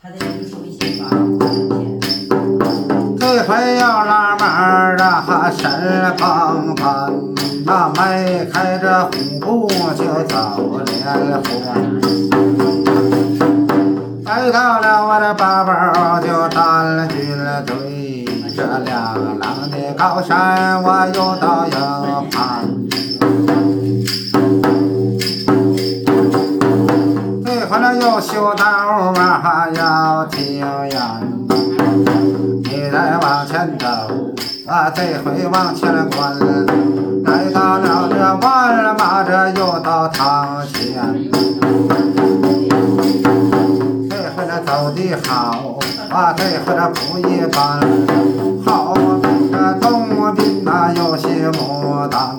他得给你手机发照片。这回要拉门儿啊，身蓬蓬，那迈开这虎步就走连环。来到了我的八宝就单军队，这两狼的高山我又到营盘。又修道啊要经远你再往前走啊这回往前关来到了这万人马这又到堂前这回他走的好啊这回他不一般。好这东屋那厅有些牡丹